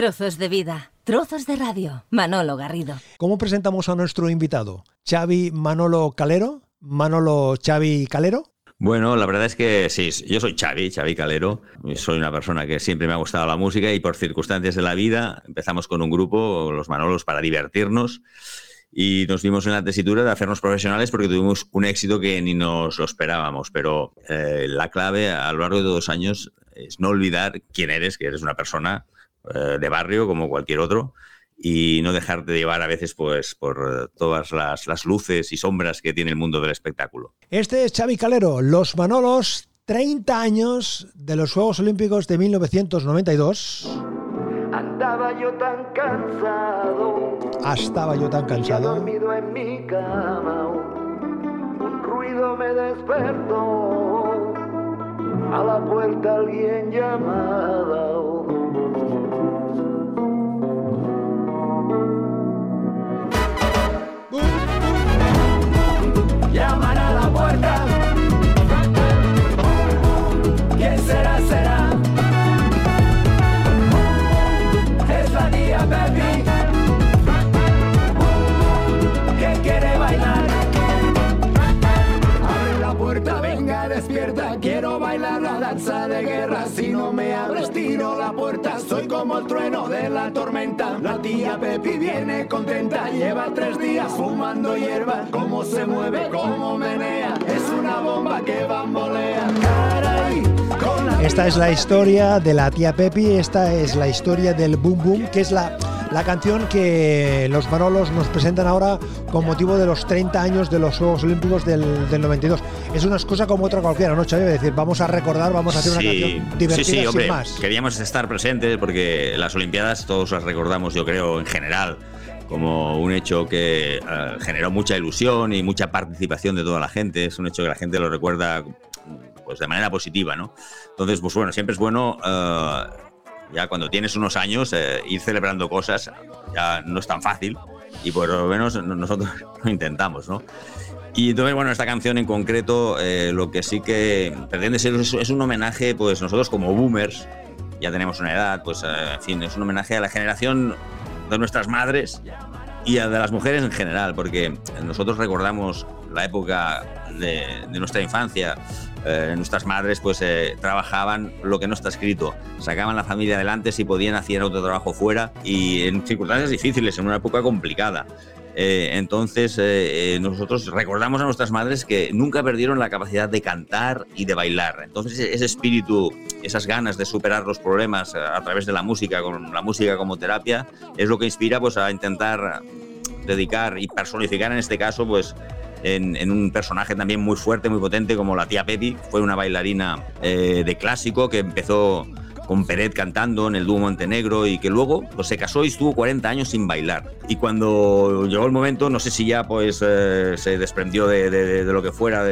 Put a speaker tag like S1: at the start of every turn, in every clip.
S1: Trozos de vida, trozos de radio. Manolo Garrido.
S2: ¿Cómo presentamos a nuestro invitado? ¿Xavi Manolo Calero? ¿Manolo Xavi Calero?
S3: Bueno, la verdad es que sí, yo soy Xavi, Xavi Calero. Soy una persona que siempre me ha gustado la música y por circunstancias de la vida empezamos con un grupo, los Manolos, para divertirnos y nos vimos en la tesitura de hacernos profesionales porque tuvimos un éxito que ni nos lo esperábamos. Pero eh, la clave a lo largo de dos años es no olvidar quién eres, que eres una persona eh, de barrio como cualquier otro y no dejarte llevar a veces pues por todas las, las, luces y sombras que tiene el mundo del espectáculo.
S2: Este es Xavi Calero, Los Manolos, 30 años de los Juegos Olímpicos de 1992.
S4: Andaba yo tan cansado.
S2: Ah, estaba yo tan cansado.
S4: dormido en mi cama. Un ruido me despertó. A la puerta alguien llamaba. Llaman a la puerta. ¿Quién será? Será. Es la tía Pepi. Que quiere bailar. Abre la puerta, venga, despierta. Quiero bailar la danza de guerra. Si no me abres, tiro la puerta. Soy como el trueno de la tormenta. La tía Pepi viene contenta. Lleva tres días fumando hierba. Cómo se mueve, cómo menea. Es una bomba que bambolea. Caray, con la
S2: Esta es la historia de la tía Pepi, esta es la historia del Boom Boom, que es la, la canción que los Manolos nos presentan ahora con motivo de los 30 años de los Juegos Olímpicos del, del 92. Es una cosa como otra cualquiera, ¿no, Xavi? Es decir, vamos a recordar, vamos a hacer una canción divertida
S3: sí, sí, hombre,
S2: sin más.
S3: Queríamos estar presentes porque las Olimpiadas todos las recordamos, yo creo, en general como un hecho que eh, generó mucha ilusión y mucha participación de toda la gente. Es un hecho que la gente lo recuerda pues de manera positiva, ¿no? Entonces, pues bueno, siempre es bueno eh, ya cuando tienes unos años eh, ir celebrando cosas ya no es tan fácil y por lo menos nosotros lo intentamos, ¿no? Y entonces, bueno, esta canción en concreto, eh, lo que sí que pretende ser es, es, un homenaje, pues nosotros como boomers, ya tenemos una edad, pues eh, en fin, es un homenaje a la generación de nuestras madres y a de las mujeres en general, porque nosotros recordamos la época de, de nuestra infancia, eh, nuestras madres pues eh, trabajaban lo que no está escrito, sacaban la familia adelante si podían, hacían otro trabajo fuera y en circunstancias difíciles, en una época complicada. Eh, entonces eh, nosotros recordamos a nuestras madres que nunca perdieron la capacidad de cantar y de bailar. Entonces ese espíritu, esas ganas de superar los problemas a, a través de la música, con la música como terapia, es lo que inspira pues a intentar dedicar y personificar en este caso pues en, un personaje también muy fuerte, muy potente, como la tía Pepi. Fue una bailarina eh, de clásico que empezó con Peret cantando en el dúo Montenegro y que luego pues, se casó y estuvo 40 años sin bailar. Y cuando llegó el momento, no sé si ya pues eh, se desprendió de, de, lo que fuera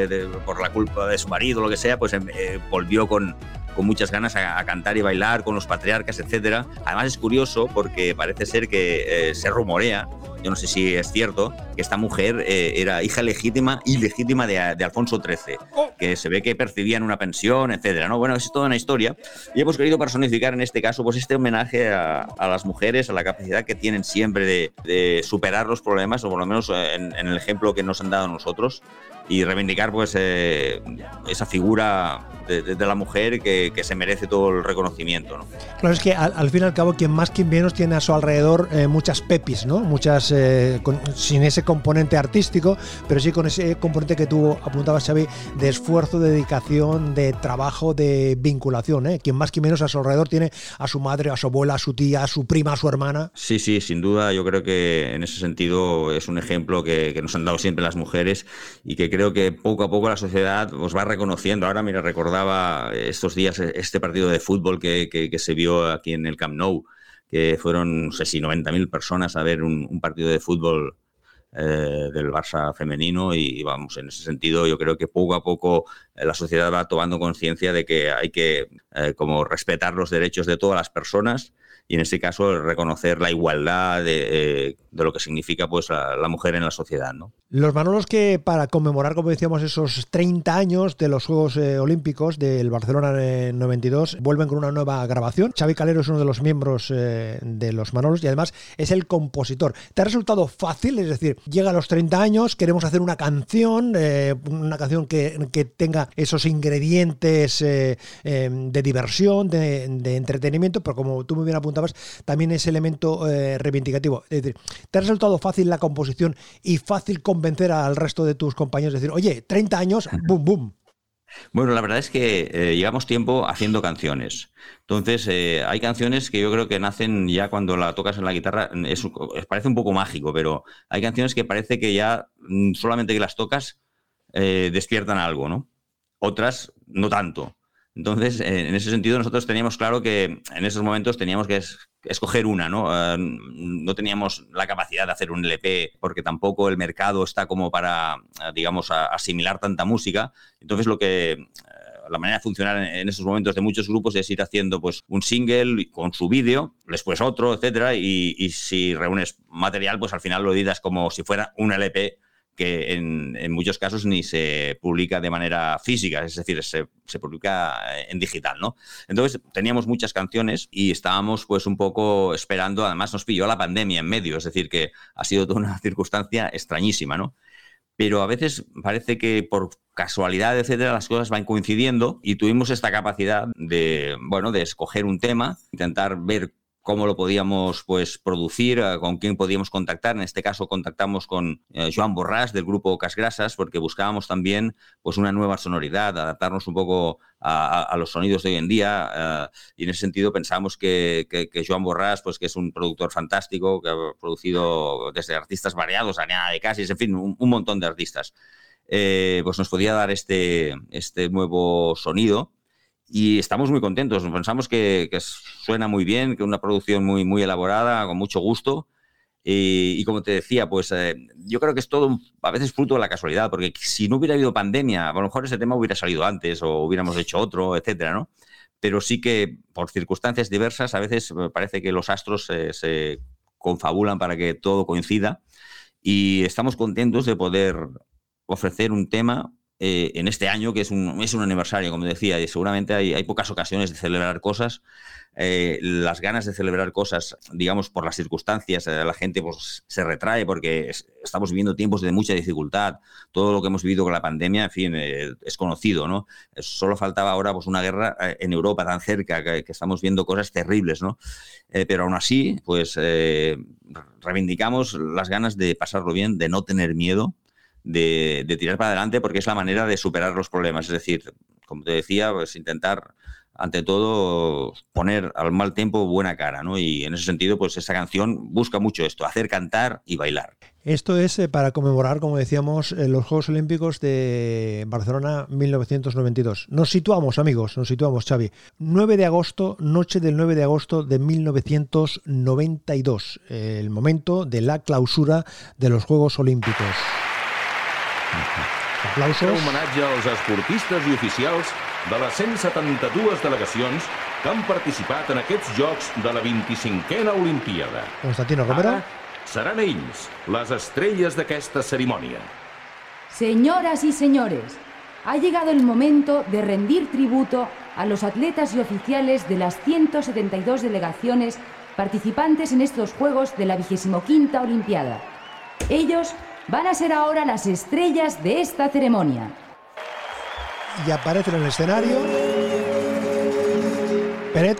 S3: por la culpa de su marido lo que sea, pues eh, volvió con, con muchas ganas a, a, cantar y bailar con los patriarcas, etcétera. Además es curioso porque parece ser que eh, se rumorea, yo no sé si es cierto, que esta mujer eh, era hija legítima y legítima de, de, Alfonso XIII, que se ve que percibían una pensión, etcétera. ¿no? Bueno, es toda una historia y hemos querido personificar en este caso pues este homenaje a, a las mujeres, a la capacidad que tienen siempre de, de superar los problemas, o por lo menos en, en, el ejemplo que nos han dado a nosotros y reivindicar pues eh, esa figura de, de, de la mujer que, que, se merece todo el reconocimiento. ¿no?
S2: Claro, es que al, al, fin y al cabo quien más quien menos tiene a su alrededor eh, muchas pepis, ¿no? Muchas eh, con, sin ese componente artístico, pero sí con ese componente que tú apuntabas Xavi de esfuerzo, de dedicación, de trabajo, de vinculación, ¿eh? Quien más quien menos a su alrededor tiene a su madre, a su abuela, a su tía, a su prima, a su hermana.
S3: Sí, sí, sin duda. Yo creo que en ese sentido es un ejemplo que, que nos han dado siempre las mujeres y que creo que poco a poco la sociedad os va reconociendo. Ahora, mira, recordaba estos días este partido de fútbol que, que, se vio aquí en el Camp Nou, que fueron, no sé si 90.000 personas a ver un, un partido de fútbol eh, del Barça femenino y vamos, en ese sentido yo creo que poco a poco eh, la sociedad va tomando conciencia de que hay que eh, como respetar los derechos de todas las personas y en este caso reconocer la igualdad de, lo que significa pues la, mujer en la sociedad. ¿no?
S2: Los Manolos que para conmemorar, como decíamos, esos 30 años de los Juegos eh, Olímpicos del Barcelona en 92, vuelven con una nueva grabación. Xavi Calero es uno de los miembros eh, de los Manolos y además es el compositor. ¿Te ha resultado fácil? Es decir, llega a los 30 años, queremos hacer una canción, eh, una canción que, tenga esos ingredientes de diversión, de, entretenimiento, pero como tú muy bien apuntabas, también es elemento reivindicativo. Es decir, ¿te ha resultado fácil la composición y fácil convencer al resto de tus compañeros, decir, oye, 30 años, boom, boom.
S3: Bueno, la verdad es que eh, llevamos tiempo haciendo canciones. Entonces, eh, hay canciones que yo creo que nacen ya cuando la tocas en la guitarra, es, parece un poco mágico, pero hay canciones que parece que ya mm, solamente que las tocas eh, despiertan algo, ¿no? Otras no tanto. Entonces, en ese sentido, nosotros teníamos claro que en esos momentos teníamos que escoger una, ¿no? Eh, no teníamos la capacidad de hacer un LP porque tampoco el mercado está como para, eh, digamos, asimilar tanta música. Entonces, lo que eh, la manera de funcionar en esos momentos de muchos grupos es ir haciendo pues un single con su vídeo, después otro, etcétera, y, y, si reúnes material, pues al final lo editas como si fuera un LP que en, muchos casos ni se publica de manera física, es decir, se, publica en digital, ¿no? Entonces teníamos muchas canciones y estábamos pues un poco esperando, además nos pilló la pandemia en medio, es decir, que ha sido toda una circunstancia extrañísima, ¿no? Pero a veces parece que por casualidad, etcétera, las cosas van coincidiendo y tuvimos esta capacidad de, bueno, de escoger un tema, intentar ver cómo lo podíamos pues, producir, eh, con quién podíamos contactar. En este caso contactamos con eh, Joan Borrás del grupo Casgrasas porque buscábamos también pues, una nueva sonoridad, adaptarnos un poco a, los sonidos de hoy en día eh, y en ese sentido pensamos que, que, Joan Borrás, pues, que es un productor fantástico, que ha producido desde artistas variados, Ariana de Casis, en fin, un, montón de artistas. pues nos podía dar este, este nuevo sonido y estamos muy contentos. Pensamos que, suena muy bien, que una producción muy, muy elaborada, con mucho gusto. Y, como te decía, pues eh, yo creo que es todo a veces fruto de la casualidad, porque si no hubiera habido pandemia, a lo mejor ese tema hubiera salido antes o hubiéramos hecho otro, etcétera, ¿no? Pero sí que por circunstancias diversas a veces parece que los astros se confabulan para que todo coincida y estamos contentos de poder ofrecer un tema eh, en este año, que es un, es un aniversario, como decía, y seguramente hay, hay pocas ocasiones de celebrar cosas. Eh, las ganas de celebrar cosas, digamos, por las circunstancias, eh, la gente pues, se retrae porque estamos viviendo tiempos de mucha dificultad. Todo lo que hemos vivido con la pandemia, en fin, es conocido, ¿no? Solo faltaba ahora pues, una guerra en Europa tan cerca, que, que estamos viendo cosas terribles, ¿no? pero aún así, pues reivindicamos las ganas de pasarlo bien, de no tener miedo, de, tirar para adelante porque es la manera de superar los problemas. Es decir, como te decía, pues intentar ante todo poner al mal tiempo buena cara, ¿no? Y en ese sentido, pues esta canción busca mucho esto, hacer cantar y bailar.
S2: Esto es eh, para conmemorar, como decíamos, eh, los Juegos Olímpicos de Barcelona 1992. Nos situamos, amigos, nos situamos, Xavi. 9 de agosto, noche del 9 de agosto de 1992, el momento de la clausura de los Juegos Olímpicos.
S5: Aplausos. homenatge als esportistes i oficials de les 172 delegacions que han participat en aquests Jocs de la 25a Olimpiada.
S2: Constantino Romero.
S5: Ara seran ells les estrelles d'aquesta cerimònia.
S6: Señoras y señores, ha llegado el momento de rendir tributo a los atletas y oficiales de las 172 delegaciones participantes en estos Juegos de la 25 Olimpiada. Ellos van a ser ahora las estrellas de esta ceremonia.
S2: Y aparece en el escenario. Peret.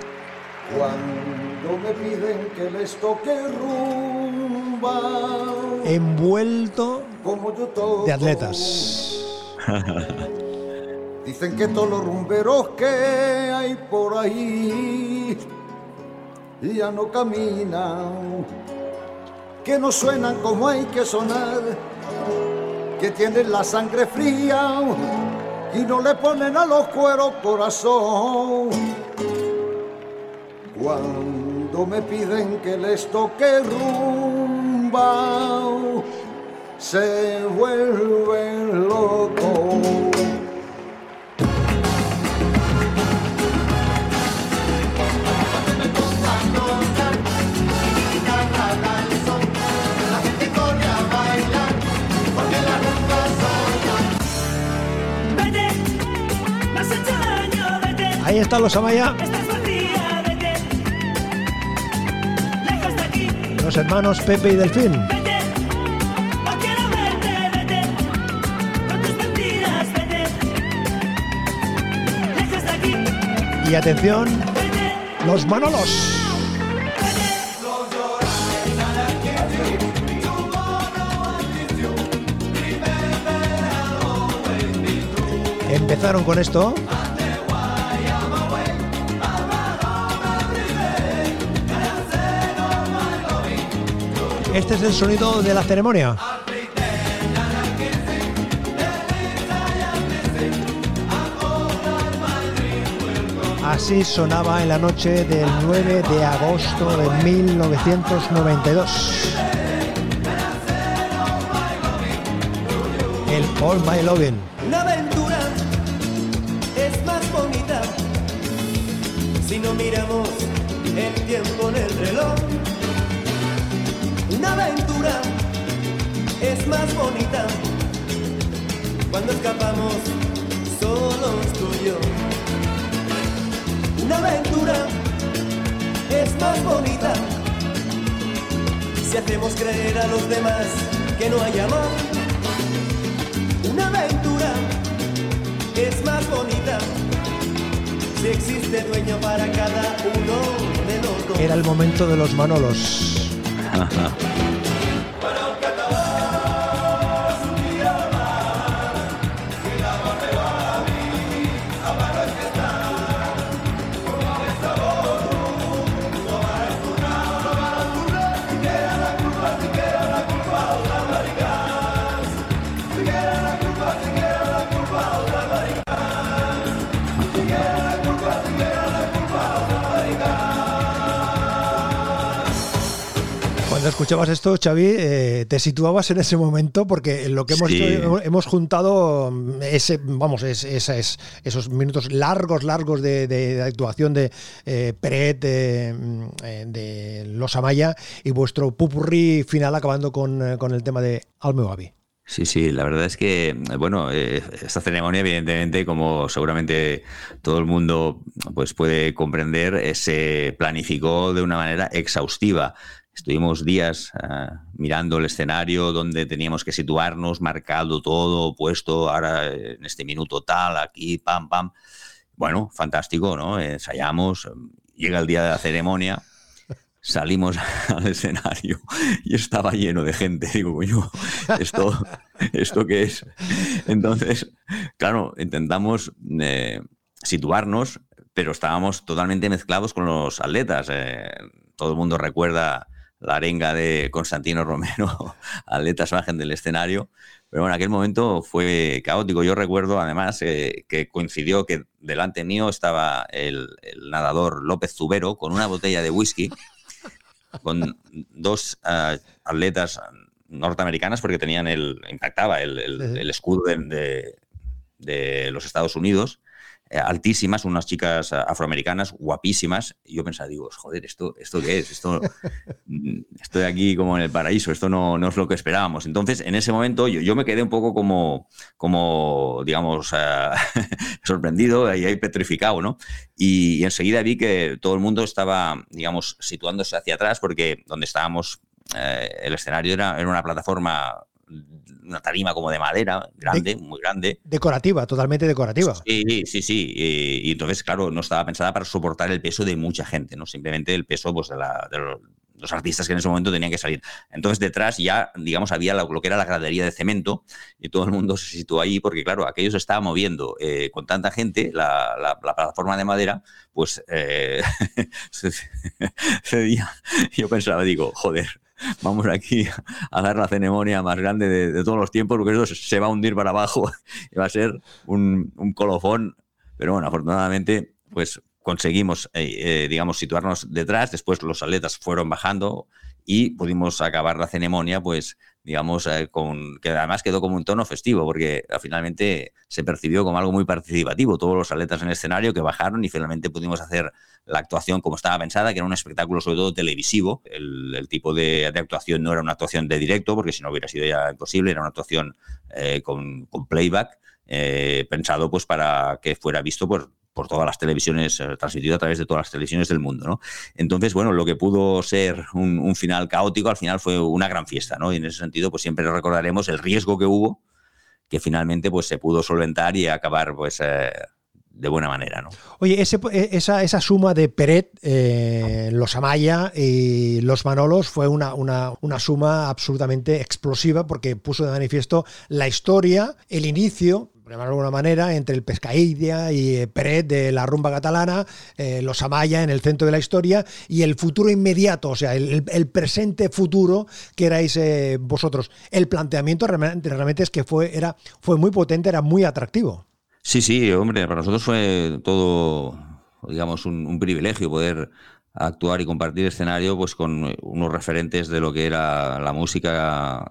S7: Cuando me piden que les toque rumba.
S2: Envuelto de atletas.
S7: Dicen que todos los rumberos que hay por ahí ya no caminan que no suenan como hay que sonar, que tienen la sangre fría y no le ponen a los cueros corazón. Cuando me piden que les toque rumba, se vuelven locos.
S2: Ahí están los Amaya. Los hermanos Pepe y Delfín. Y atención, los Manolos. Empezaron con esto. Este es el sonido de la ceremonia. Así sonaba en la noche del 9 de agosto de 1992. El All My Loving.
S8: Una aventura es más bonita si no miramos el tiempo en el reloj. Una aventura es más bonita cuando escapamos solos tú y yo. Una aventura es más bonita si hacemos creer a los demás que no hay amor. Una aventura es más bonita si existe dueño para cada uno de los dos.
S2: Era el momento de los Manolos. Uh-huh. Cuando escuchabas esto, Xavi, eh, te situabas en ese momento porque lo que hemos
S3: Sí.
S2: hecho, hemos- hemos juntado mm, ese, vamos, es, esa es- esos minutos largos, largos de, de- de actuación de eh, Peret, de, mm, eh, de Los Amaya y vuestro pupurrí final acabando con, eh, con el tema de Almeo Avi.
S3: Sí, sí, la verdad es que, bueno, eh, esta ceremonia, evidentemente, como seguramente todo el mundo pues, puede comprender, eh, se planificó de una manera exhaustiva. Estuvimos días ah, mirando el escenario donde teníamos que situarnos, marcado todo, puesto ahora eh, en este minuto tal, aquí, pam, pam. Bueno, fantástico, ¿no? Ensayamos, llega el día de la ceremonia, salimos al escenario y estaba lleno de gente. Digo, coño, ¿esto, ¿esto qué es? Entonces, claro, intentamos eh, situarnos, pero estábamos totalmente mezclados con los atletas. Eh, todo el mundo recuerda la arenga de Constantino Romero, atletas bajen del escenario. Pero bueno, en aquel momento fue caótico. Yo recuerdo además eh, que coincidió que delante mío estaba el, el nadador López Zubero con una botella de whisky con dos uh, atletas norteamericanas porque tenían el impactaba el, el, el escudo de, de, de, los Estados Unidos altísimas unas chicas afroamericanas guapísimas. Y yo pensaba digo joder esto esto qué es esto estoy aquí como en el paraíso esto no, no es lo que esperábamos. Entonces en ese momento yo, yo me quedé un poco como como digamos uh, sorprendido y ahí petrificado no y, enseguida vi que todo el mundo estaba digamos situándose hacia atrás porque donde estábamos eh, el escenario era, era, una plataforma, una tarima como de madera, grande, de, muy grande.
S2: Decorativa, totalmente decorativa.
S3: Sí, sí, sí. Y, y, entonces, claro, no estaba pensada para soportar el peso de mucha gente, ¿no? Simplemente el peso pues, de, la, de los, los, artistas que en ese momento tenían que salir. Entonces, detrás ya, digamos, había lo, que era la gradería de cemento y todo el mundo se situó ahí porque, claro, aquello se estaba moviendo eh, con tanta gente, la, la, la, plataforma de madera, pues eh. Yo pensaba, digo, joder, vamos aquí a dar la ceremonia más grande de, todos los tiempos, porque esto se va a hundir para abajo y va a ser un, un colofón. Pero bueno, afortunadamente, pues conseguimos, eh, eh, digamos, situarnos detrás. Después los atletas fueron bajando y pudimos acabar la ceremonia, pues, digamos, eh, con que además quedó como un tono festivo, porque finalmente se percibió como algo muy participativo. Todos los atletas en el escenario que bajaron y finalmente pudimos hacer la actuación como estaba pensada, que era un espectáculo sobre todo televisivo. El, tipo de, actuación no era una actuación de directo, porque si no hubiera sido ya imposible, era una actuación eh, con, con, playback, eh, pensado pues para que fuera visto por, por todas las televisiones, eh, transmitido a través de todas las televisiones del mundo, ¿no? Entonces, bueno, lo que pudo ser un, final caótico, al final fue una gran fiesta, ¿no? Y en ese sentido, pues siempre recordaremos el riesgo que hubo, que finalmente pues se pudo solventar y acabar, pues... Eh, de buena manera. ¿no?
S2: Oye, e, esa, esa, suma de Peret, eh, los Amaya y los Manolos fue una, una, una, suma absolutamente explosiva porque puso de manifiesto la historia, el inicio, por de alguna manera, entre el Pescaídia y eh, Peret de la rumba catalana, eh, los Amaya en el centro de la historia y el futuro inmediato, o sea, el, presente futuro que erais vosotros. El planteamiento realmente, realmente es que fue, era, fue muy potente, era muy atractivo.
S3: Sí, sí, hombre, para nosotros fue todo, digamos, un, privilegio poder actuar y compartir escenario pues con unos referentes de lo que era la música,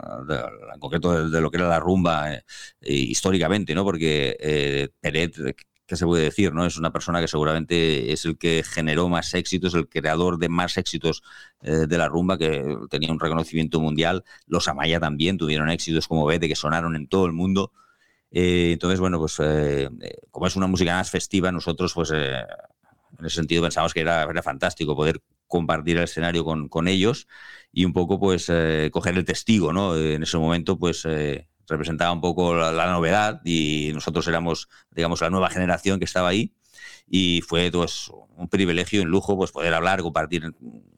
S3: en concreto de, lo que era la rumba eh, históricamente, ¿no? Porque eh, Peret, ¿qué se puede decir? ¿no? Es una persona que seguramente es el que generó más éxitos, el creador de más éxitos eh, de la rumba, que tenía un reconocimiento mundial. Los Amaya también tuvieron éxitos como Vete, que sonaron en todo el mundo. Eh, entonces, bueno, pues eh, como es una música más festiva, nosotros, pues eh, en ese sentido pensamos que era, era fantástico poder compartir el escenario con, con ellos y un poco, pues, coger el testigo, ¿no? En ese momento, pues, representaba un poco la, novedad y nosotros éramos, digamos, la nueva generación que estaba ahí y fue, pues, un privilegio, un lujo, pues, poder hablar, compartir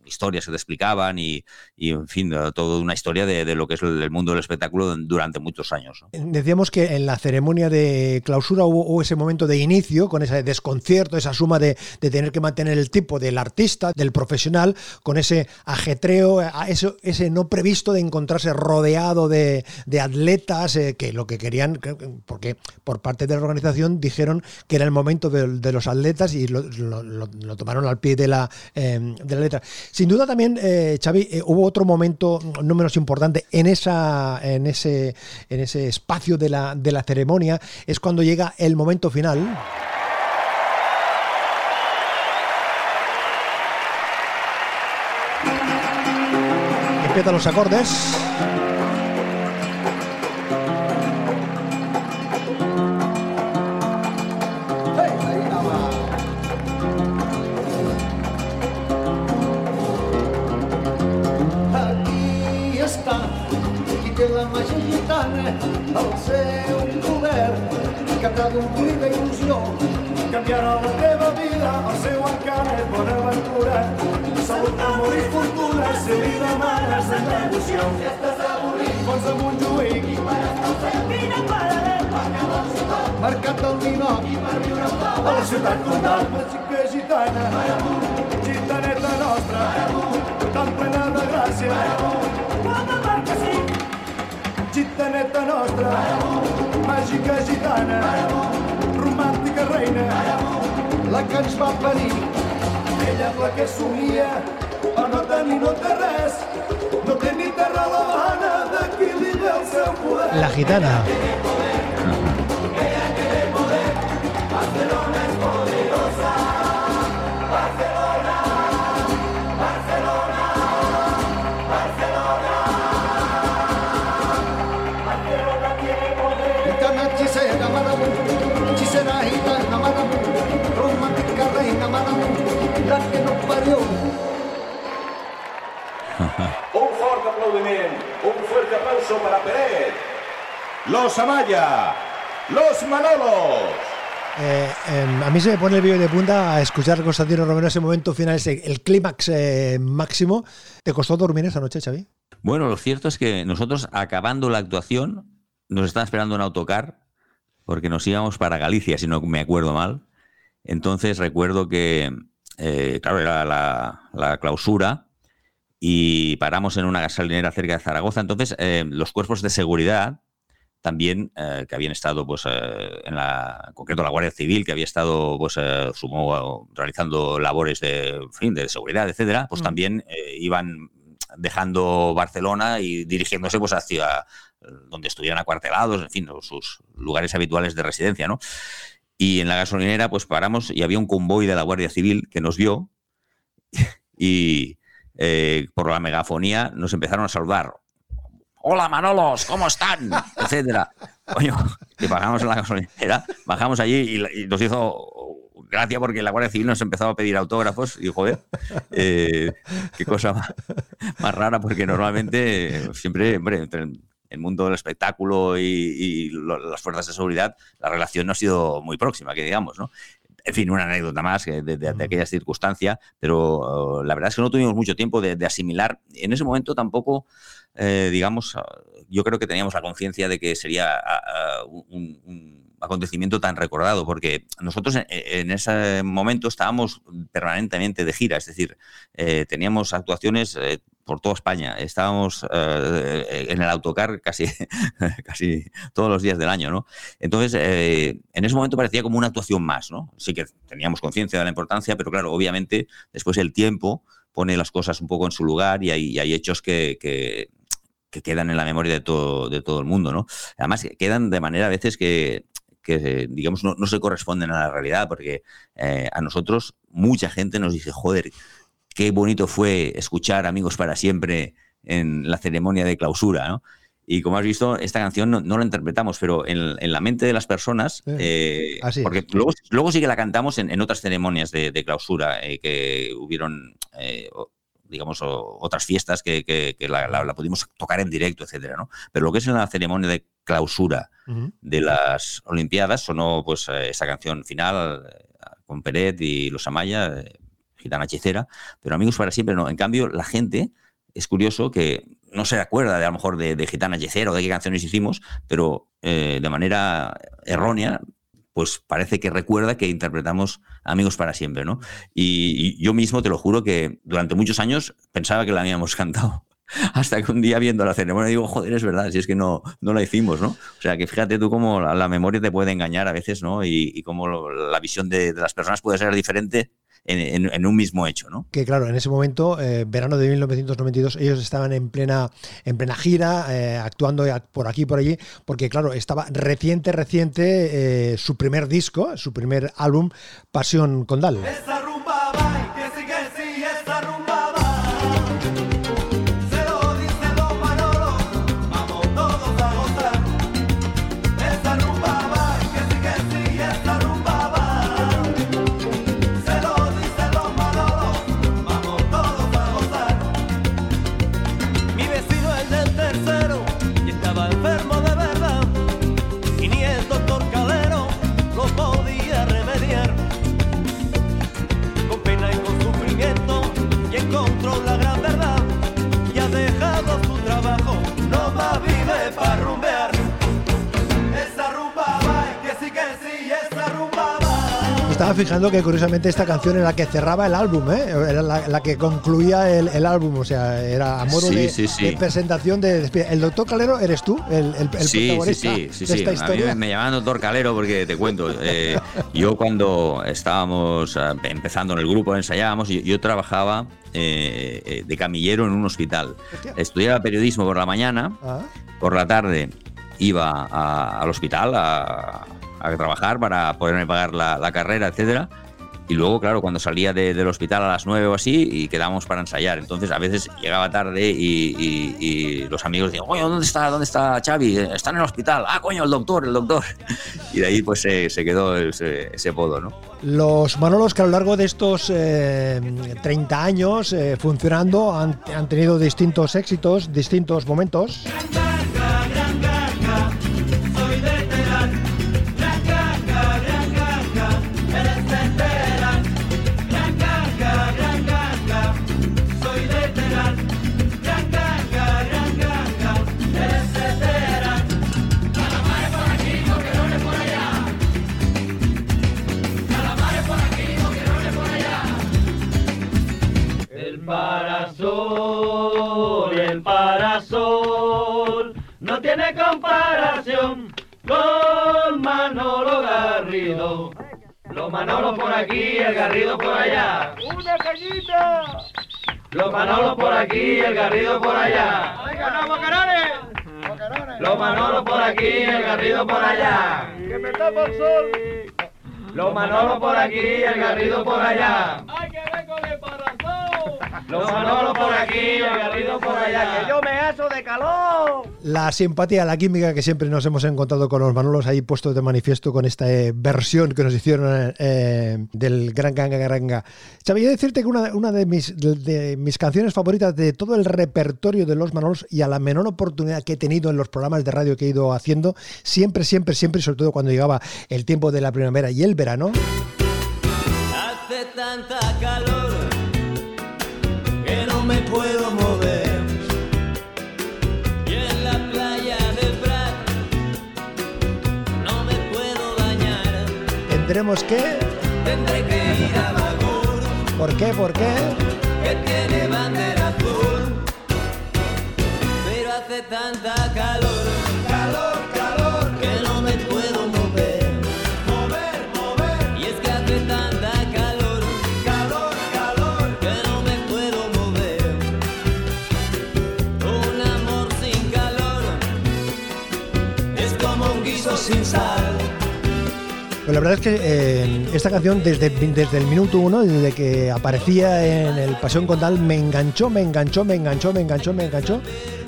S3: historias que te explicaban y, en fin, toda una historia de, lo que es el mundo del espectáculo durante muchos años.
S2: Decíamos que en la ceremonia de clausura hubo, ese momento de inicio, con ese desconcierto, esa suma de, tener que mantener el tipo del artista, del profesional, con ese ajetreo, eso, ese no previsto de encontrarse rodeado de, atletas eh, que lo que querían, porque por parte de la organización dijeron que era el momento de, los atletas y lo, tomaron al pie de la, eh, de la letra. Sin duda también, eh, Xavi, eh, hubo otro momento no menos importante en, esa, en, ese, en ese espacio de la, de la ceremonia, es cuando llega el momento final. Empiezan los acordes.
S7: Canviarà la teva vida el seu encant és bona aventura salut, amor i fortuna si li demanes amb devoció. Si estàs avorrit pots a Montjuïc i vine paral·lel mercat del Ninot a la ciutat condal la xica gitana. Gitaneta nostra. Tan plena de gràcia. Gitaneta nostra, màgica gitana, romàntica reina, la que ens va parir. Ella és la que somia, a no tenir no té res, no té ni terra la l'Havana, d'aquí li ve el seu poder.
S2: La gitana.
S7: Que no parió.
S5: un fuerte aplaudimiento, un fuerte aplauso para Pérez. Los Amaya, los Manolos.
S2: Eh, em, a mí se me pone el vídeo de punta a escuchar a Constantino Romero ese momento final, ese, el clímax eh, máximo. ¿Te costó dormir esa noche, Xavi?
S3: Bueno, lo cierto es que nosotros, acabando la actuación, nos estaba esperando un autocar, porque nos íbamos para Galicia, si no me acuerdo mal. Entonces recuerdo que eh, claro, era la, clausura, y paramos en una gasolinera cerca de Zaragoza. Entonces, eh, los cuerpos de seguridad también, eh, que habían estado, pues, en la, concreto la Guardia Civil, que había estado, pues, sumo, realizando labores de, fin, de seguridad, etcétera, pues mm. también iban dejando Barcelona y dirigiéndose, pues, hacia donde estuvieran acuartelados, en fin, sus lugares habituales de residencia, ¿no? Y en la gasolinera, pues paramos y había un convoy de la Guardia Civil que nos vio y eh, por la megafonía nos empezaron a saludar. Hola Manolos, ¿cómo están? Etcétera. Coño, y bajamos en la gasolinera, bajamos allí y, nos hizo gracia porque la Guardia Civil nos empezaba a pedir autógrafos y joder, eh, qué cosa más, rara porque normalmente siempre, hombre, el mundo del espectáculo y, las fuerzas de seguridad, la relación no ha sido muy próxima, que digamos, ¿no? En fin, una anécdota más de, de, aquella circunstancia, pero uh, la verdad es que no tuvimos mucho tiempo de, asimilar. En ese momento tampoco, eh, digamos, uh, yo creo que teníamos la conciencia de que sería uh, un acontecimiento tan recordado, porque nosotros en, ese momento estábamos permanentemente de gira, es decir, eh, teníamos actuaciones eh, por toda España, estábamos eh, en el autocar casi, casi todos los días del año, ¿no? Entonces, en ese momento parecía como una actuación más, ¿no? Sí que teníamos conciencia de la importancia, pero claro, obviamente después el tiempo pone las cosas un poco en su lugar y hay, hay hechos que, que quedan en la memoria de todo, de todo el mundo, ¿no? Además, quedan de manera a veces que que, digamos, no, se corresponden a la realidad, porque eh, a nosotros mucha gente nos dice, joder, qué bonito fue escuchar Amigos para Siempre en la ceremonia de clausura, ¿no? Y como has visto, esta canción no, la interpretamos, pero en, la mente de las personas, eh, porque luego, luego, sí que la cantamos en, otras ceremonias de, clausura eh, que hubieron digamos, otras fiestas que, la, pudimos tocar en directo, etcétera, ¿no? Pero lo que es la ceremonia de clausura de las Olimpiadas sonó, pues, eh, esa canción final eh, con Peret y los Amaya, eh, Gitana Hechicera, pero Amigos para siempre no. En cambio, la gente, es curioso que no se acuerda de a lo mejor de, de Gitana Hechicera o de qué canciones hicimos, pero de manera errónea pues parece que recuerda que interpretamos Amigos para siempre, ¿no? Y, yo mismo te lo juro que durante muchos años pensaba que la habíamos cantado. Hasta que un día viendo la ceremonia digo, joder, es verdad, si es que no, no la hicimos, ¿no? O sea, que fíjate tú cómo la, memoria te puede engañar a veces, ¿no? Y, cómo la visión de, las personas puede ser diferente en, un mismo hecho. ¿no?
S2: Que claro, en ese momento, eh, verano de 1992, ellos estaban en plena, en plena gira, eh, actuando por aquí y por allí, porque claro, estaba reciente, reciente eh, su primer disco, su primer álbum, Pasión Condal. Estaba fijando que curiosamente esta canción era la que cerraba el álbum, ¿eh? era la, que concluía el, álbum, o sea, era a modo de, presentación de, El doctor Calero eres tú, el, el, protagonista de esta historia.
S3: A mí me, llamaban doctor Calero porque te cuento, eh, yo cuando estábamos eh, empezando en el grupo, ensayábamos, yo, yo trabajaba eh, de camillero en un hospital. Estudiaba periodismo por la mañana, ah. por la tarde iba al hospital a a trabajar para poderme pagar la, carrera, etcétera. Y luego, claro, cuando salía del hospital a las 9 o así, y quedábamos para ensayar. Entonces, a veces llegaba tarde y, los amigos decían, ¿dónde está, ¿dónde está Xavi? Está en el hospital. Ah, coño, el doctor, el doctor. Y de ahí pues se, quedó ese, ese, podo, ¿no?
S2: Los Manolos que a lo largo de estos 30 eh, años eh, funcionando han, han tenido distintos éxitos, distintos momentos.
S9: Los Manolos por aquí, el Garrido por allá. ¡Una cañita! Los Manolos por aquí, el Garrido por allá. Los Manolos por aquí, el Garrido por allá. ¡Que me tapa el sol! Los Manolos por aquí, el Garrido por allá. ¡Ay, que vengo de Parasol! Los Manolos por aquí el Garrido por allá.
S10: Que yo me aso de calor.
S2: La simpatía, la química que siempre nos hemos encontrado con los Manolos ahí puestos de manifiesto con esta eh, versión que nos hicieron eh, del Gran Ganga Garanga. Sabía decirte que una, de, mis, canciones favoritas de todo el repertorio de los Manolos y a la menor oportunidad que he tenido en los programas de radio que he ido haciendo, siempre, siempre, siempre, y sobre todo cuando llegaba el tiempo de la primavera y el verano.
S8: Hace tanta calor que no me puedo.
S2: Tendremos que...
S8: Tendré que ir a Bagur,
S2: ¿Por qué? ¿Por qué?
S8: que tiene bandera azul. Pero hace tanta calor,
S2: Pero la verdad es que eh, esta canción desde, desde el minuto uno, desde que aparecía en el Pasión Condal, me enganchó, me enganchó, me enganchó, me enganchó, me enganchó.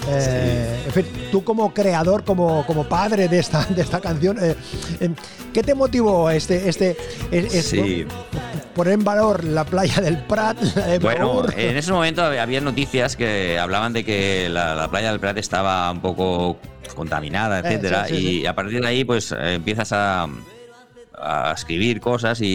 S2: Eh, En fin, tú como creador, como, como padre de esta, de esta canción, eh, eh, ¿qué te motivó este, este, es- es-
S3: Sí.
S2: poner en valor la playa del Prat? de
S3: Bueno, en ese momento había noticias que hablaban de que la, la playa del Prat estaba un poco contaminada, etcétera,
S2: sí,
S3: y a partir de ahí, pues empiezas a, a escribir cosas y,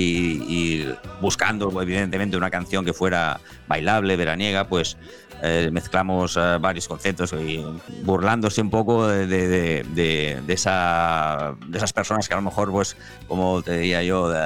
S3: y buscando, evidentemente, una canción que fuera bailable, veraniega, pues eh, mezclamos eh, varios conceptos y burlándose un poco de, de- de- de- esa, de esas personas que a lo mejor, pues, como te diría yo, de-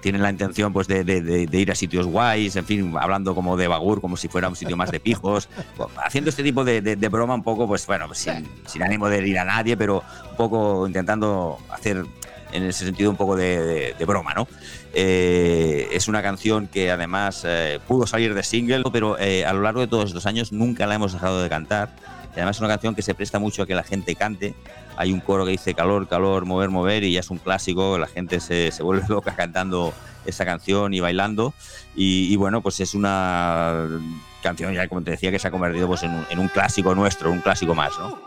S3: tienen la intención pues de, de- de- ir a sitios guays, en fin, hablando como de Bagur, como si fuera un sitio más de pijos, haciendo este tipo de, de- broma un poco, pues bueno, pues sin, sin ánimo de herir a nadie, pero un poco intentando hacer en ese sentido un poco de, de- de broma, ¿no? Eh, es una canción que además eh, pudo salir de single, pero eh, a lo largo de todos estos años nunca la hemos dejado de cantar. Y además es una canción que se presta mucho a que la gente cante. Hay un coro que dice calor, calor, mover, mover, y ya es un clásico. La gente se, se vuelve loca cantando esta canción y bailando. Y, y bueno, pues es una canción, ya como te decía, que se ha convertido pues, en, un, en un clásico nuestro, un clásico más, ¿no?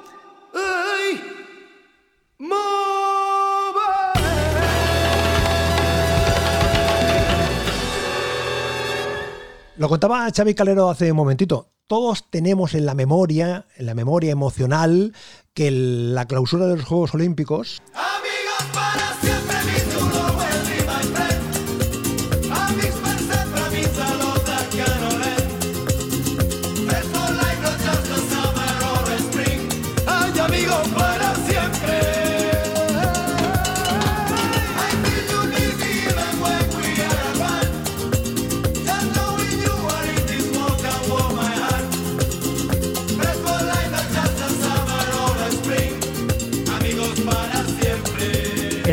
S2: Lo contaba Xavi Calero hace un momentito. Todos tenemos en la memoria, en la memoria emocional, que la clausura de los Juegos Olímpicos
S8: Ay,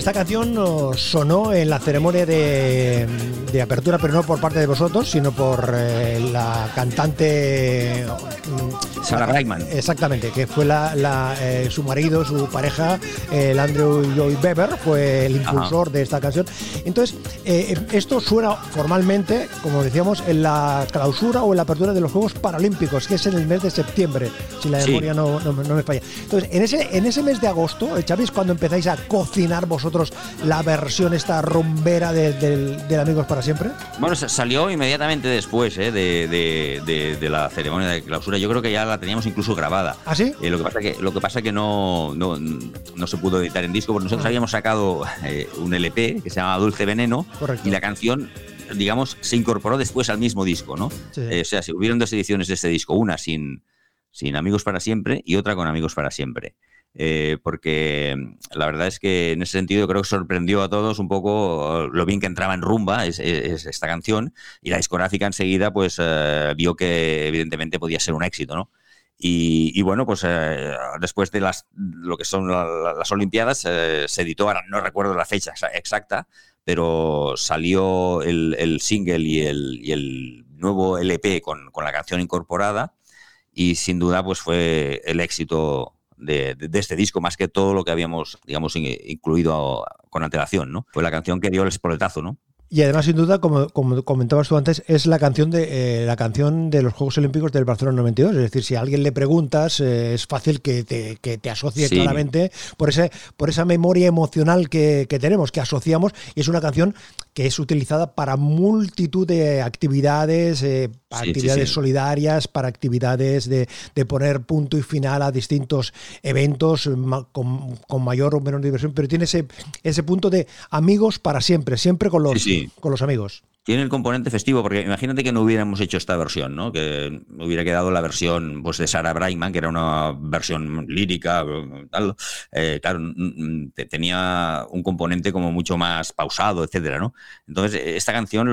S2: Esta canción nos sonó en la ceremonia de, apertura, pero no por parte de vosotros, sino por eh, la cantante
S3: Sarah Brightman.
S2: Exactamente, que fue la, la, eh, su marido, su pareja, eh, el Andrew Lloyd Webber, fue el impulsor de esta canción. Entonces, eh, esto suena formalmente, como decíamos, en la clausura o en la apertura de los Juegos Paralímpicos, que es en el mes de septiembre, si la
S3: Sí.
S2: memoria no, no- no me falla. Entonces, en ese, en ese mes de agosto, eh, ¿sabéis cuando empezáis a cocinar vosotros la versión esta rumbera de- del, del Amigos para Siempre?
S3: Bueno, sa- salió inmediatamente después ¿eh? de, de- de- de la ceremonia de clausura. Yo creo que ya la teníamos incluso grabada.
S2: ¿Ah, sí?
S3: Eh, lo que pasa que lo que pasa que no, no, no se pudo editar en disco porque nosotros habíamos sacado eh, un LP que se llama Dulce Veneno
S2: Correcto.
S3: y la canción digamos se incorporó después al mismo disco, ¿no?
S2: Sí.
S3: Eh, o sea, si hubieron dos ediciones de este disco, una sin sin Amigos para siempre y otra con Amigos para siempre. Eh, porque la verdad es que en ese sentido creo que sorprendió a todos un poco lo bien que entraba en rumba es, es- es esta canción y la discográfica enseguida pues eh, vio que evidentemente podía ser un éxito, ¿no? Y, bueno, pues eh, después de las, lo que son la- la- las Olimpiadas, eh, se editó, ahora no recuerdo la fecha exa- exacta, pero salió el, single y el, y el nuevo LP con, con la canción incorporada y sin duda pues fue el éxito de, de- este disco, más que todo lo que habíamos, digamos, in- incluido con antelación, ¿no? Fue la canción que dio el espoletazo, ¿no?
S2: Y además, sin duda, como, como comentabas tú antes, es la canción de eh, la canción de los Juegos Olímpicos del Barcelona 92. Es decir, si a alguien le preguntas, eh, es fácil que te, que te asocie
S3: Sí.
S2: claramente por ese, por esa memoria emocional que, que tenemos, que asociamos, y es una canción que es utilizada para multitud de actividades, eh, para
S3: Sí,
S2: actividades
S3: sí.
S2: solidarias, para actividades de, de poner punto y final a distintos eventos ma- con, con mayor o menor diversión, pero tiene ese, ese punto de amigos para siempre, siempre con los, con los amigos.
S3: Tiene el componente festivo, porque imagínate que no hubiéramos hecho esta versión, ¿no? Que hubiera quedado la versión pues, de Sarah Brightman, que era una versión lírica, tal. Eh, claro, te- tenía un componente como mucho más pausado, etcétera, ¿no? Entonces, eh, esta canción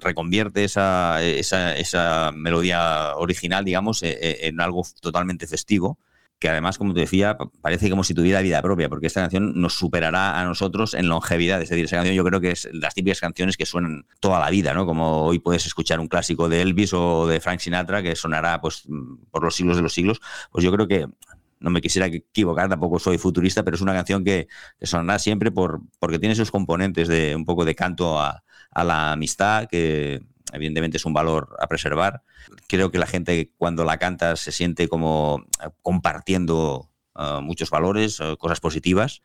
S3: reconvierte esa, esa, esa melodía original, digamos, eh, eh, en algo totalmente festivo que además, como te decía, pa- parece como si tuviera vida propia, porque esta canción nos superará a nosotros en longevidad. Es decir, esa canción yo creo que es las típicas canciones que suenan toda la vida, ¿no? Como hoy puedes escuchar un clásico de Elvis o de Frank Sinatra que sonará pues por los siglos de los siglos. Pues yo creo que no me quisiera equivocar, tampoco soy futurista, pero es una canción que, sonará siempre por, porque tiene sus componentes de un poco de canto a, a la amistad, que evidentemente es un valor a preservar. Creo que la gente cuando la canta se siente como eh, compartiendo eh, muchos valores, eh, cosas positivas.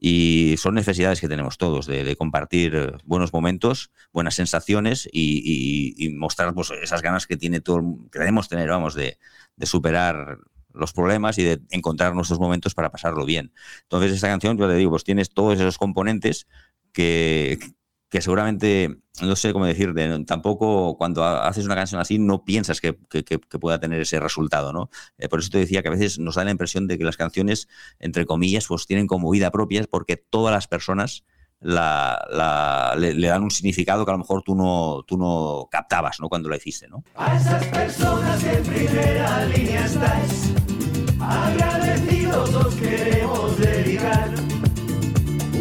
S3: Y son necesidades que tenemos todos, de, compartir buenos momentos, buenas sensaciones y, mostrar pues, esas ganas que tiene todo, que debemos tener, vamos, de, de superar los problemas y de encontrar nuestros momentos para pasarlo bien. Entonces, esta canción, yo te digo, pues tienes todos esos componentes que, que seguramente, no sé cómo decir, de- tampoco cuando ha- haces una canción así no piensas que- que- que pueda tener ese resultado, ¿no? Eh, por eso te decía que a veces nos da la impresión de que las canciones, entre comillas, pues tienen como vida propia porque todas las personas la, la- le, le dan un significado que a lo mejor tú no, tú no captabas, ¿no? Cuando la hiciste, ¿no?
S8: A esas personas que en primera línea estáis, agradecidos os queremos dedicar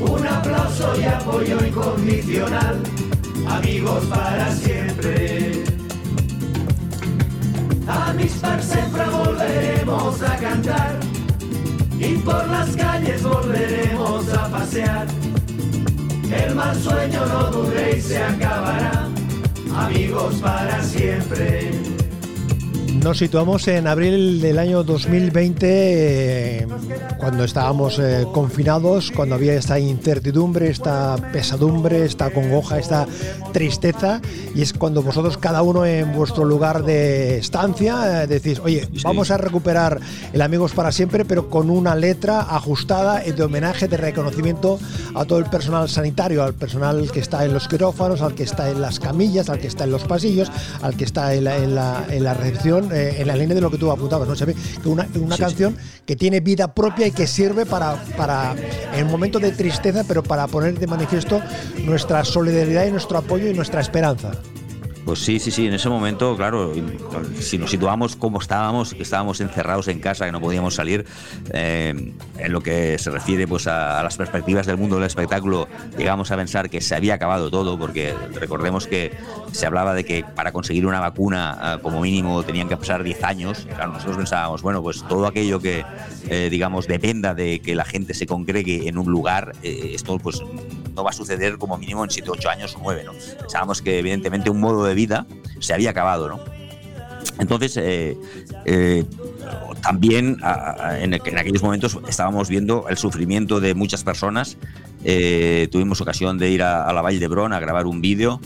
S8: un aplauso y apoyo incondicional, amigos para siempre. A mis par sempre volveremos a cantar y por las calles volveremos a pasear. El mal sueño no dure y se acabará, amigos para siempre.
S2: Nos situamos en abril del año 2020, eh, cuando estábamos eh, confinados, cuando había esta incertidumbre, esta pesadumbre, esta congoja, esta tristeza, y es cuando vosotros, cada uno en vuestro lugar de estancia, eh, decís, oye, vamos a recuperar el Amigos para siempre, pero con una letra ajustada de homenaje, de reconocimiento a todo el personal sanitario, al personal que está en los quirófanos, al que está en las camillas, al que está en los pasillos, al que está en la, en la- en la recepción, eh, en la línea de lo que tú apuntabas, ¿no? Se ve que una, una
S3: Sí,
S2: canción que tiene vida propia y que sirve para, para, en un momento de tristeza, pero para poner de manifiesto nuestra solidaridad y nuestro apoyo y nuestra esperanza.
S3: Pues sí, sí, sí, en ese momento, claro, si nos situamos como estábamos, que estábamos encerrados en casa, que no podíamos salir, eh, en lo que se refiere pues a, las perspectivas del mundo del espectáculo, llegamos a pensar que se había acabado todo, porque recordemos que se hablaba de que para conseguir una vacuna, ah, como mínimo, tenían que pasar 10 años. Claro, nosotros pensábamos, bueno, pues todo aquello que, eh, digamos, dependa de que la gente se congregue en un lugar, eh, esto pues no va a suceder como mínimo en 7, 8 años o 9, ¿no? Pensábamos que evidentemente un modo de vida se había acabado, ¿no? Entonces, eh, eh, también en, en aquellos momentos estábamos viendo el sufrimiento de muchas personas. Eh, tuvimos ocasión de ir a, la Valle de Bron a grabar un vídeo.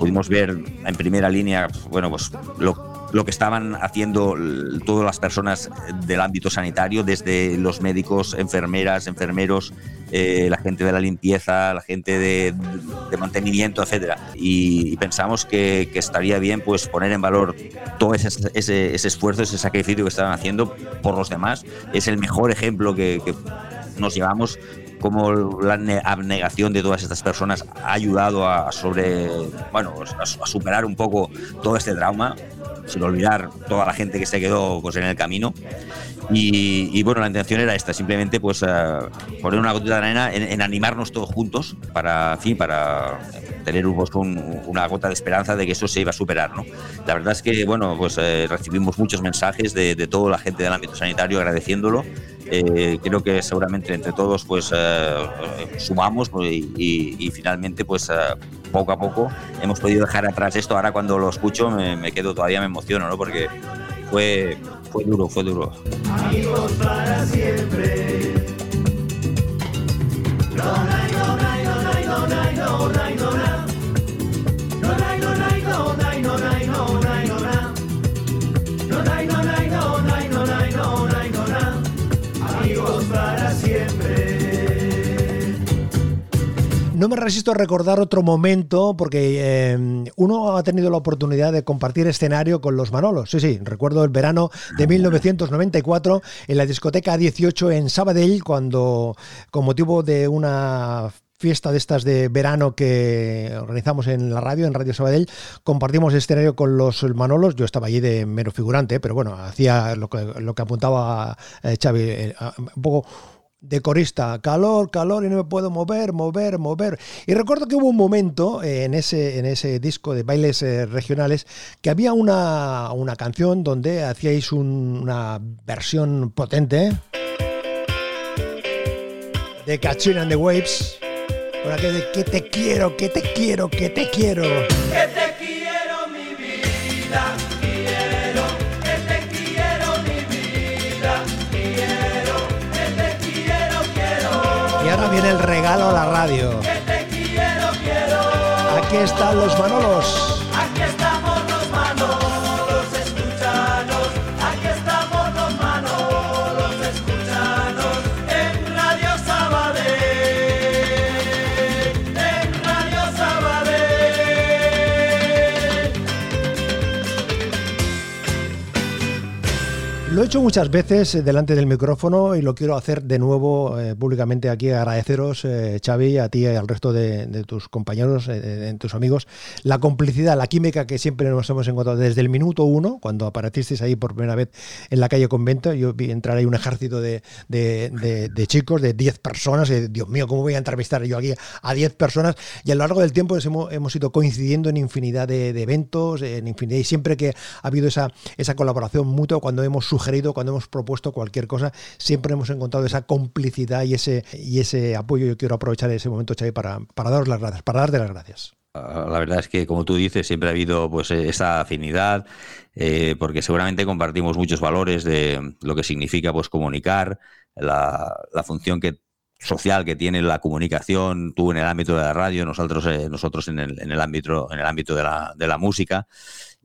S3: Pudimos ver en primera línea, bueno, pues lo, lo que estaban haciendo todas las personas del ámbito sanitario, desde los médicos, enfermeras, enfermeros, eh, la gente de la limpieza, la gente de, mantenimiento, etcétera. Y, pensamos que, estaría bien pues poner en valor todo ese, ese, esfuerzo, ese sacrificio que estaban haciendo por los demás. Es el mejor ejemplo que nos llevamos como la ne- abnegación de todas estas personas ha ayudado a sobre bueno pues, a, superar un poco todo este trauma sin olvidar toda la gente que se quedó pues, en el camino. Y, bueno, la intención era esta, simplemente pues poner una gotita de arena en, animarnos todos juntos para, fin, para tener un, una gota de esperanza de que eso se iba a superar. ¿no? La verdad es que bueno, pues recibimos muchos mensajes de, de toda la gente del ámbito sanitario agradeciéndolo eh, creo que seguramente entre todos pues eh, sumamos pues, y, finalmente pues eh, poco a poco hemos podido dejar atrás esto. Ahora cuando lo escucho me, quedo todavía me emociono, ¿no? Porque fue, fue duro, fue duro.
S4: Amigos para siempre.
S2: Me resisto a recordar otro momento porque em, uno ha tenido la oportunidad de compartir escenario con los Manolos. Sí, sí, recuerdo el verano de 1994 en la discoteca 18 en Sabadell cuando con motivo de una fiesta de estas de verano que organizamos en la radio, en Radio Sabadell, compartimos escenario con los Manolos. Yo estaba allí de mero figurante, pero bueno, hacía lo que, lo que apuntaba eh, Xavi, eh, un poco de corista, calor, calor y no me puedo mover, mover, mover. Y recuerdo que hubo un momento eh, en ese, en ese disco de bailes eh, regionales que había una, una canción donde hacíais una versión potente de Katrina and the Waves. Por de que te quiero, que te quiero, que te quiero. viene el regalo a la radio. Aquí están los Manolos. Hecho muchas veces eh, delante del micrófono y lo quiero hacer de nuevo eh, públicamente aquí. Agradeceros, eh, Xavi, a ti y al resto de, tus compañeros, de, tus amigos, la complicidad, la química que siempre nos hemos encontrado desde el minuto uno, cuando aparecisteis ahí por primera vez en la calle Convento. Yo vi entrar ahí un ejército de, chicos, de 10 personas. Y, Dios mío, ¿cómo voy a entrevistar yo aquí a 10 personas? Y a lo largo del tiempo hemos, hemos ido coincidiendo en infinidad de, eventos, en infinidad, y siempre que ha habido esa, esa colaboración mutua, cuando hemos sugerido cuando hemos propuesto cualquier cosa, siempre hemos encontrado esa complicidad y ese, y ese apoyo. Yo quiero aprovechar ese momento, Xavi, para, para daros las gracias, para darte las gracias.
S3: Ah, la verdad es que, como tú dices, siempre ha habido pues esa afinidad, eh, porque seguramente compartimos muchos valores de lo que significa pues comunicar, la, función que social que tiene la comunicación, tú en el ámbito de la radio, nosotros, eh, nosotros en el, en el ámbito, en el ámbito de la, de la música.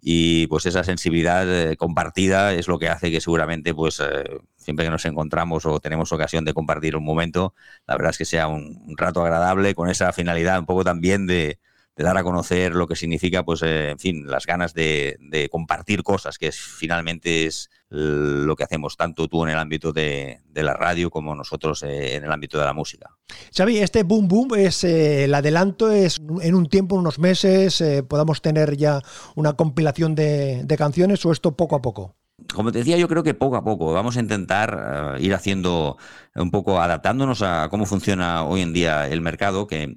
S3: Y pues esa sensibilidad eh, compartida es lo que hace que seguramente pues eh, siempre que nos encontramos o tenemos ocasión de compartir un momento, la verdad es que sea un, rato agradable con esa finalidad un poco también de, dar a conocer lo que significa pues eh, en fin las ganas de, de compartir cosas que es, finalmente es lo que hacemos tanto tú en el ámbito de, la radio como nosotros eh, en el ámbito de la música.
S2: Xavi, este Boom Boom es eh, el adelanto, es en un tiempo, unos meses, eh, podamos tener ya una compilación de, canciones o esto poco a poco.
S3: Como te decía, yo creo que poco a poco vamos a intentar ir haciendo un poco, adaptándonos a cómo funciona hoy en día el mercado, que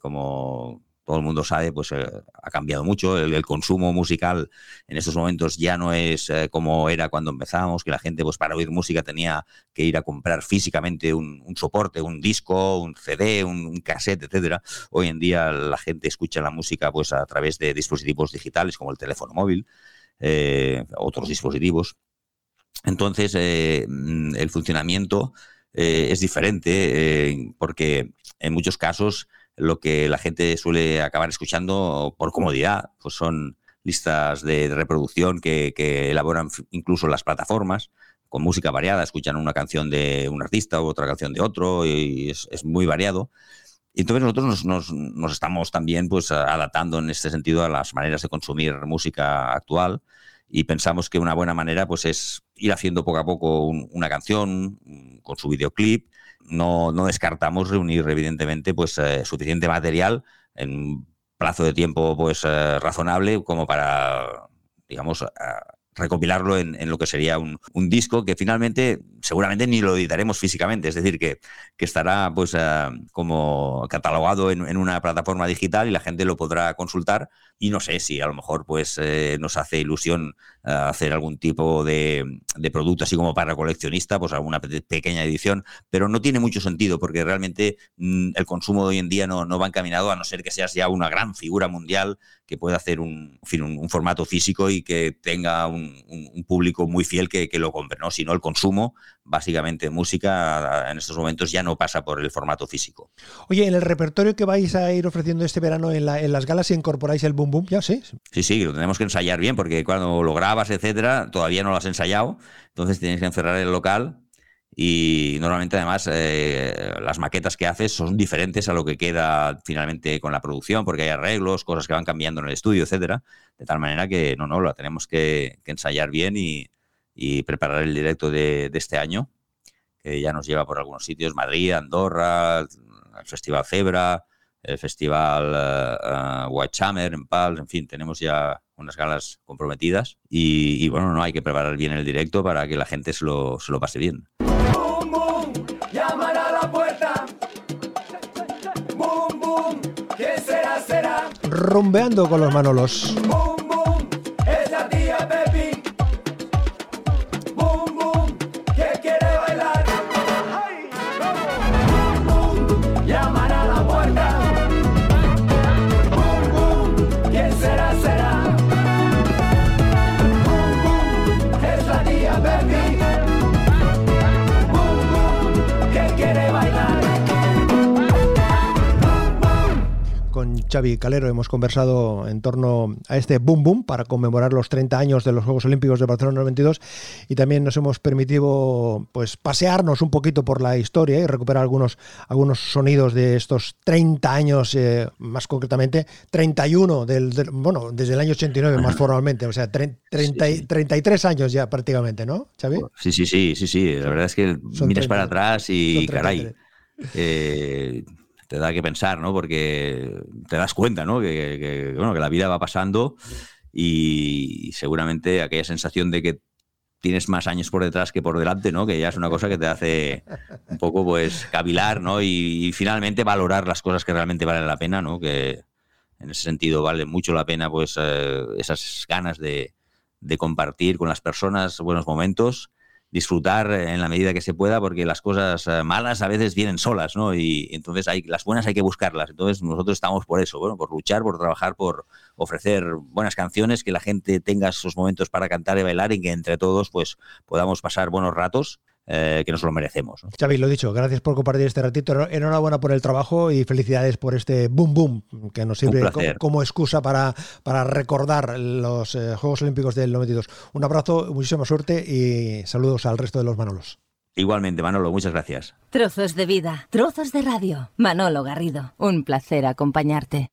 S3: como todo el mundo sabe, pues eh, ha cambiado mucho. El, consumo musical en estos momentos ya no es eh, como era cuando empezábamos, que la gente, pues para oír música tenía que ir a comprar físicamente un, soporte, un disco, un CD, un, cassette, etcétera. Hoy en día la gente escucha la música pues a través de dispositivos digitales como el teléfono móvil, eh, otros dispositivos. Entonces, mm, el funcionamiento es diferente porque en muchos casos lo que la gente suele acabar escuchando por comodidad, pues son listas de reproducción que, elaboran incluso las plataformas con música variada, escuchan una canción de un artista u otra canción de otro y es, muy variado. Y entonces nosotros nos, estamos también pues adaptando en este sentido a las maneras de consumir música actual y pensamos que una buena manera pues es ir haciendo poco a poco una canción con su videoclip no, descartamos reunir, evidentemente, pues eh, suficiente material en un plazo de tiempo pues eh, razonable como para digamos, recopilarlo en, lo que sería un, disco que finalmente seguramente ni lo editaremos físicamente, es decir, que, estará pues como catalogado en, una plataforma digital y la gente lo podrá consultar y no sé si a lo mejor pues eh, nos hace ilusión eh, hacer algún tipo de, producto así como para coleccionista, pues alguna pequeña edición, pero no tiene mucho sentido porque realmente mm, el consumo de hoy en día no, va encaminado a no ser que seas ya una gran figura mundial que pueda hacer un, un, formato físico y que tenga un, público muy fiel que, lo compre, ¿no? Si no, el consumo, básicamente música, en estos momentos ya no pasa por el formato físico.
S2: Oye, en el repertorio que vais a ir ofreciendo este verano en, en las galas, incorporáis el boom boom, ya sí.
S3: Sí, sí, lo tenemos que ensayar bien, porque cuando lo grabas, etcétera, todavía no lo has ensayado, entonces tienes que encerrar el local y normalmente además eh, las maquetas que haces son diferentes a lo que queda finalmente con la producción, porque hay arreglos, cosas que van cambiando en el estudio, etcétera, de tal manera que no, no, lo tenemos que, ensayar bien y, preparar el directo de, de, este año, que ya nos lleva por algunos sitios, Madrid, Andorra, el Festival Cebra, el Festival uh, White Hammer en Pals, en fin, tenemos ya unas galas comprometidas y, bueno, no hay que preparar bien el directo para que la gente se lo, se lo pase bien.
S4: Boom, boom, llaman a la puerta. Boom, boom, ¿qué será, será?
S2: Rumbeando con los Manolos. Xavi Calero hemos conversado en torno a este boom boom para conmemorar los 30 años de los Juegos Olímpicos de Barcelona 92 y también nos hemos permitido pues pasearnos un poquito por la historia y recuperar algunos, algunos sonidos de estos 30 años, eh, más concretamente 31 del, bueno, desde el año 89 más formalmente, o sea, 30, 33 años ya prácticamente, ¿no, Xavi?
S3: Sí, sí, sí, sí, sí, la verdad es que miras para atrás y caray. Eh, te da que pensar, ¿no? Porque te das cuenta, ¿no? Que, bueno, que la vida va pasando y seguramente aquella sensación de que tienes más años por detrás que por delante, ¿no? Que ya es una cosa que te hace un poco, pues, cavilar, ¿no? Y, finalmente valorar las cosas que realmente valen la pena, ¿no? Que en ese sentido vale mucho la pena, pues, eh, esas ganas de, de compartir con las personas buenos momentos disfrutar en la medida que se pueda, porque las cosas eh, malas a veces vienen solas, ¿no? Y entonces hay, las buenas hay que buscarlas. Entonces nosotros estamos por eso, bueno, por luchar, por trabajar, por ofrecer buenas canciones, que la gente tenga esos momentos para cantar y bailar y que entre todos pues podamos pasar buenos ratos eh, que nos lo merecemos. ¿no?
S2: Xavi, lo dicho, gracias por compartir este ratito. Enhorabuena por el trabajo y felicidades por este boom boom que nos sirve como, excusa para, para recordar los eh, Juegos Olímpicos del 92. Un abrazo, muchísima suerte y saludos al resto de los Manolos.
S3: Igualmente, Manolo, muchas gracias.
S1: Trozos de vida, trozos de radio. Manolo Garrido, un placer acompañarte.